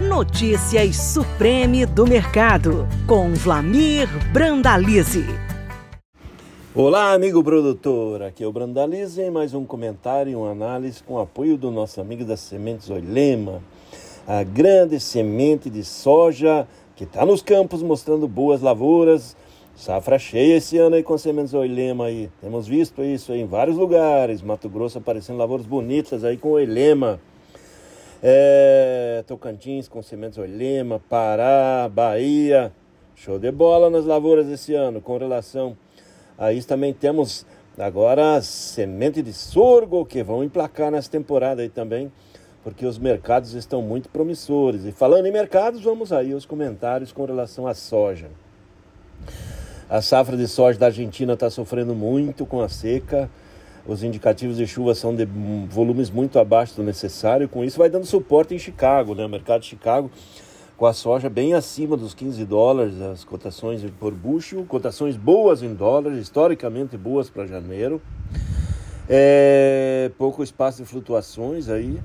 Notícias Supreme do Mercado, com Vlamir Brandalize. Olá, amigo produtor. Aqui é o Brandalize em mais um comentário e uma análise com apoio do nosso amigo das sementes Oilema, a grande semente de soja que está nos campos mostrando boas lavouras. Safra cheia esse ano aí com sementes Oilema aí. Temos visto isso aí em vários lugares. Mato Grosso aparecendo lavouras bonitas aí com Oilema. É, Tocantins com sementes Olema, Pará, Bahia. Show de bola nas lavouras esse ano. Com relação a isso, também temos agora as sementes de sorgo que vão emplacar nessa temporada aí também, porque os mercados estão muito promissores. E falando em mercados, vamos aí aos comentários com relação à soja. A safra de soja da Argentina está sofrendo muito com a seca os indicativos de chuva são de volumes muito abaixo do necessário, com isso vai dando suporte em Chicago, né? O mercado de Chicago com a soja bem acima dos 15 dólares, as cotações por bushel, cotações boas em dólares, historicamente boas para janeiro. É, pouco espaço de flutuações aí.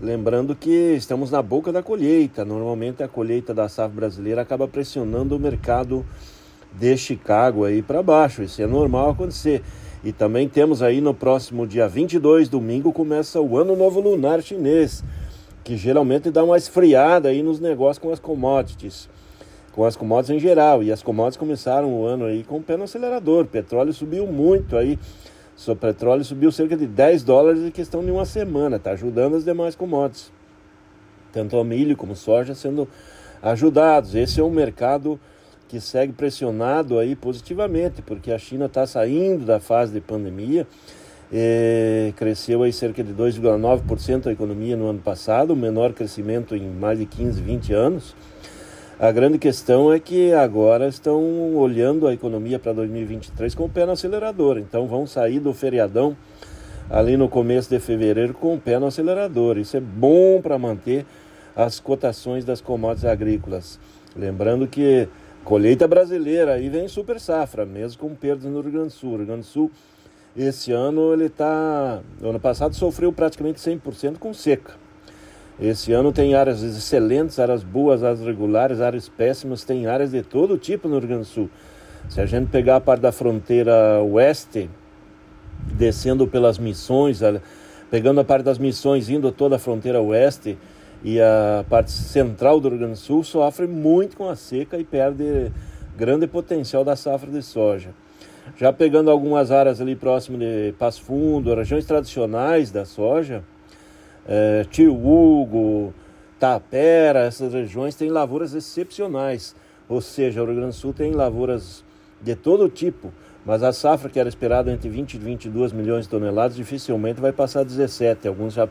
Lembrando que estamos na boca da colheita. Normalmente a colheita da safra brasileira acaba pressionando o mercado de Chicago aí para baixo. Isso é normal acontecer. E também temos aí no próximo dia 22, domingo, começa o Ano Novo Lunar Chinês, que geralmente dá uma esfriada aí nos negócios com as commodities, com as commodities em geral. E as commodities começaram o ano aí com o pé no acelerador. O petróleo subiu muito aí. O petróleo subiu cerca de 10 dólares em questão de uma semana, está ajudando as demais commodities. Tanto o milho como soja sendo ajudados. Esse é um mercado que segue pressionado aí positivamente, porque a China está saindo da fase de pandemia, é, cresceu aí cerca de 2,9% a economia no ano passado, o menor crescimento em mais de 15, 20 anos. A grande questão é que agora estão olhando a economia para 2023 com o pé no acelerador, então vão sair do feriadão ali no começo de fevereiro com o pé no acelerador. Isso é bom para manter as cotações das commodities agrícolas. Lembrando que Colheita brasileira, aí vem super safra, mesmo com perdas no Rio Grande do Sul. O Rio Grande do Sul, esse ano, ele está. ano passado sofreu praticamente 100% com seca. Esse ano tem áreas excelentes, áreas boas, áreas regulares, áreas péssimas, tem áreas de todo tipo no Rio Grande do Sul. Se a gente pegar a parte da fronteira oeste, descendo pelas missões, pegando a parte das missões, indo toda a fronteira oeste, e a parte central do Rio Grande do Sul sofre muito com a seca e perde grande potencial da safra de soja. Já pegando algumas áreas ali próximo de Passo Fundo, regiões tradicionais da soja, é, Tio Hugo, Tapera, essas regiões têm lavouras excepcionais. Ou seja, o Rio Grande do Sul tem lavouras de todo tipo, mas a safra que era esperada entre 20 e 22 milhões de toneladas dificilmente vai passar 17. Alguns já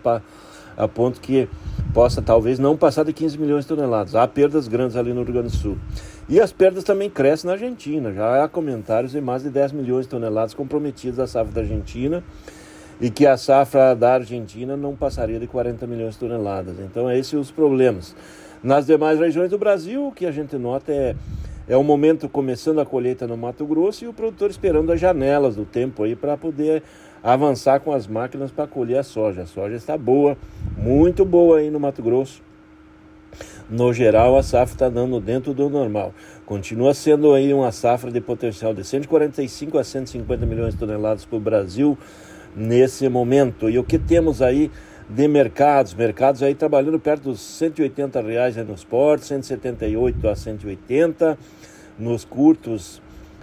a ponto que possa talvez não passar de 15 milhões de toneladas. Há perdas grandes ali no Rio Grande do Sul. E as perdas também crescem na Argentina. Já há comentários de mais de 10 milhões de toneladas comprometidas da safra da Argentina e que a safra da Argentina não passaria de 40 milhões de toneladas. Então, esses são os problemas. Nas demais regiões do Brasil, o que a gente nota é é o momento começando a colheita no Mato Grosso e o produtor esperando as janelas do tempo aí para poder avançar com as máquinas para colher a soja. A soja está boa, muito boa aí no Mato Grosso. No geral, a safra está dando dentro do normal. Continua sendo aí uma safra de potencial de 145 a 150 milhões de toneladas para o Brasil nesse momento. E o que temos aí de mercados? Mercados aí trabalhando perto dos 180 reais nos portos, 178 a 180 nos curtos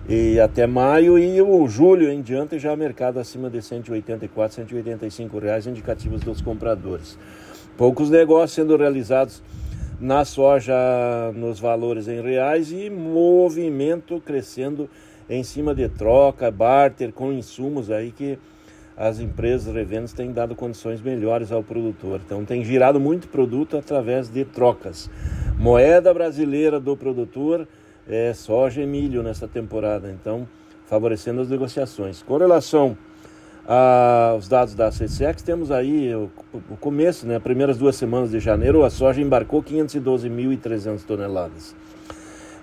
e até maio e o julho em diante já mercado acima de 184, 185 reais indicativos dos compradores. Poucos negócios sendo realizados na soja nos valores em reais e movimento crescendo em cima de troca, barter com insumos aí que as empresas revendas têm dado condições melhores ao produtor. Então tem girado muito produto através de trocas. Moeda brasileira do produtor é, soja e milho nessa temporada, então favorecendo as negociações. Com relação aos dados da CSEX, temos aí o, o começo, né, as primeiras duas semanas de janeiro, a soja embarcou 512.300 toneladas.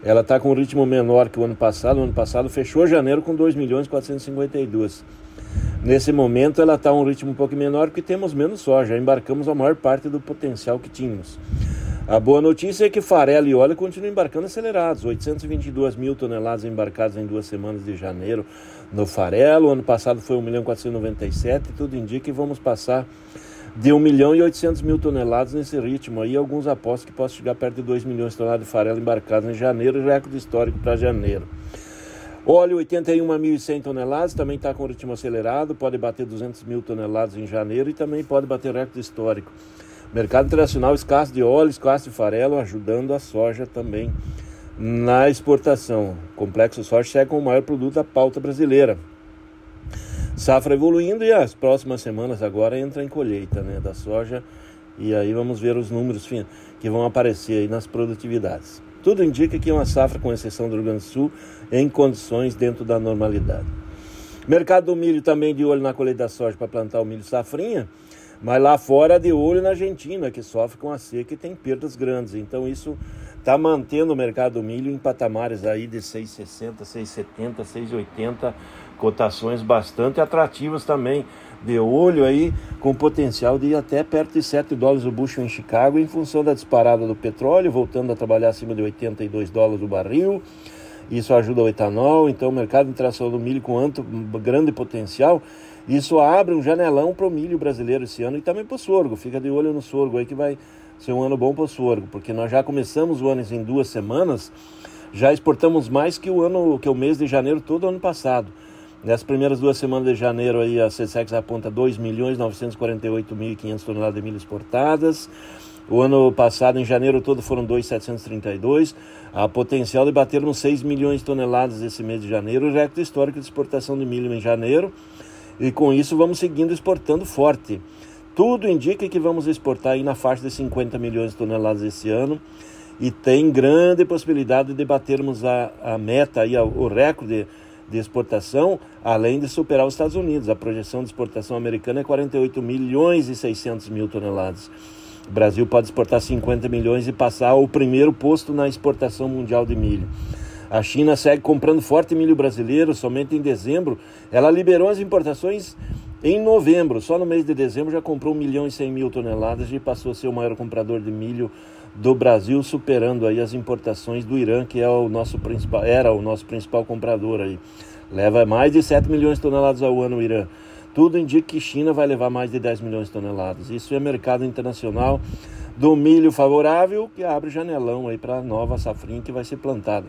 Ela está com um ritmo menor que o ano passado. O ano passado fechou janeiro com 2 milhões 452. Nesse momento ela está um ritmo um pouco menor porque temos menos soja. Embarcamos a maior parte do potencial que tínhamos. A boa notícia é que farelo e óleo continuam embarcando acelerados. 822 mil toneladas embarcadas em duas semanas de janeiro no farelo. O ano passado foi 1 milhão 497. Tudo indica que vamos passar de 1 milhão e 800 mil toneladas nesse ritmo. Aí alguns apostam que possa chegar perto de 2 milhões de toneladas de farelo embarcadas em janeiro, recorde histórico para janeiro. Óleo 81.100 toneladas, também está com ritmo acelerado, pode bater 200 mil toneladas em janeiro e também pode bater recorde histórico. Mercado internacional escasso de óleo, escasso de farelo, ajudando a soja também na exportação. O complexo soja como o maior produto da pauta brasileira. Safra evoluindo e as próximas semanas agora entra em colheita né, da soja e aí vamos ver os números que vão aparecer aí nas produtividades. Tudo indica que é uma safra, com exceção do Rio Grande do Sul, em condições dentro da normalidade. Mercado do milho também de olho na colheita da soja para plantar o milho safrinha, mas lá fora de olho na Argentina, que sofre com a seca e tem perdas grandes. Então isso está mantendo o mercado do milho em patamares aí de 6,60, 6,70, 6,80, cotações bastante atrativas também de olho aí, com potencial de ir até perto de 7 dólares o bushel em Chicago, em função da disparada do petróleo, voltando a trabalhar acima de 82 dólares o barril. Isso ajuda o etanol, então o mercado internacional do milho com anto, grande potencial. Isso abre um janelão para o milho brasileiro esse ano e também para o sorgo. Fica de olho no sorgo aí que vai ser um ano bom para o sorgo, porque nós já começamos o ano em duas semanas, já exportamos mais que o ano, que o mês de janeiro todo ano passado. Nas primeiras duas semanas de janeiro, aí, a CSEX aponta 2.948.500 toneladas de milho exportadas. O ano passado, em janeiro todo, foram 2.732. A potencial de batermos 6 milhões de toneladas esse mês de janeiro, recorde histórico de exportação de milho em janeiro. E com isso vamos seguindo exportando forte. Tudo indica que vamos exportar aí na faixa de 50 milhões de toneladas esse ano. E tem grande possibilidade de batermos a, a meta, aí, o recorde de exportação, além de superar os Estados Unidos. A projeção de exportação americana é 48 milhões e 600 mil toneladas. O Brasil pode exportar 50 milhões e passar o primeiro posto na exportação mundial de milho. A China segue comprando forte milho brasileiro, somente em dezembro. Ela liberou as importações em novembro, só no mês de dezembro já comprou 1 milhão e 100 mil toneladas e passou a ser o maior comprador de milho do Brasil, superando aí as importações do Irã, que é o nosso principal, era o nosso principal comprador aí. Leva mais de 7 milhões de toneladas ao ano o Irã. Tudo indica que China vai levar mais de 10 milhões de toneladas. Isso é mercado internacional do milho favorável, que abre janelão aí para a nova safrinha que vai ser plantada.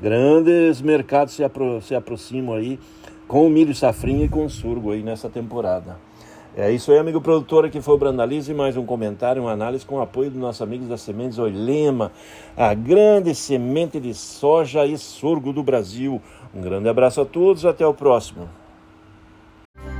Grandes mercados se, apro se aproximam aí com o milho safrinha e com o surgo aí nessa temporada. É isso aí, amigo produtor, aqui foi o Brandalize, mais um comentário, uma análise com o apoio dos nossos amigos da Sementes Oilema, a grande semente de soja e sorgo do Brasil. Um grande abraço a todos, até o próximo.